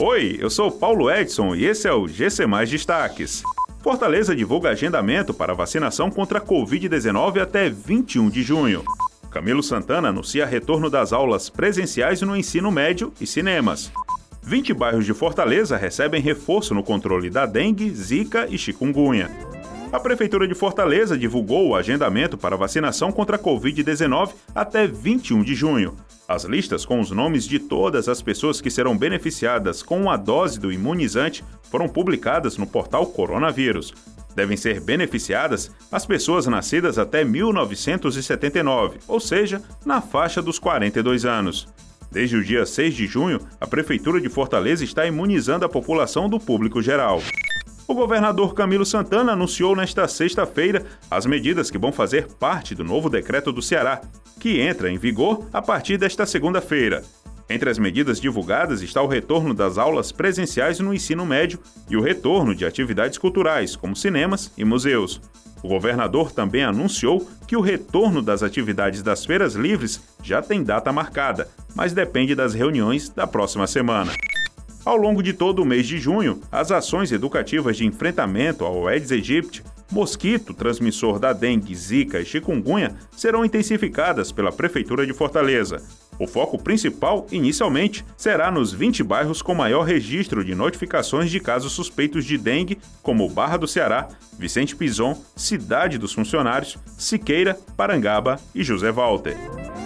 Oi, eu sou Paulo Edson e esse é o GC Mais Destaques. Fortaleza divulga agendamento para vacinação contra a Covid-19 até 21 de junho. Camilo Santana anuncia retorno das aulas presenciais no ensino médio e cinemas. 20 bairros de Fortaleza recebem reforço no controle da dengue, zika e chikungunya. A Prefeitura de Fortaleza divulgou o agendamento para vacinação contra a Covid-19 até 21 de junho. As listas com os nomes de todas as pessoas que serão beneficiadas com a dose do imunizante foram publicadas no portal Coronavírus. Devem ser beneficiadas as pessoas nascidas até 1979, ou seja, na faixa dos 42 anos. Desde o dia 6 de junho, a Prefeitura de Fortaleza está imunizando a população do público geral. O governador Camilo Santana anunciou nesta sexta-feira as medidas que vão fazer parte do novo decreto do Ceará, que entra em vigor a partir desta segunda-feira. Entre as medidas divulgadas está o retorno das aulas presenciais no ensino médio e o retorno de atividades culturais, como cinemas e museus. O governador também anunciou que o retorno das atividades das feiras livres já tem data marcada, mas depende das reuniões da próxima semana. Ao longo de todo o mês de junho, as ações educativas de enfrentamento ao Aedes aegypti, mosquito transmissor da dengue, zika e chikungunya, serão intensificadas pela Prefeitura de Fortaleza. O foco principal, inicialmente, será nos 20 bairros com maior registro de notificações de casos suspeitos de dengue, como Barra do Ceará, Vicente Pison, Cidade dos Funcionários, Siqueira, Parangaba e José Walter.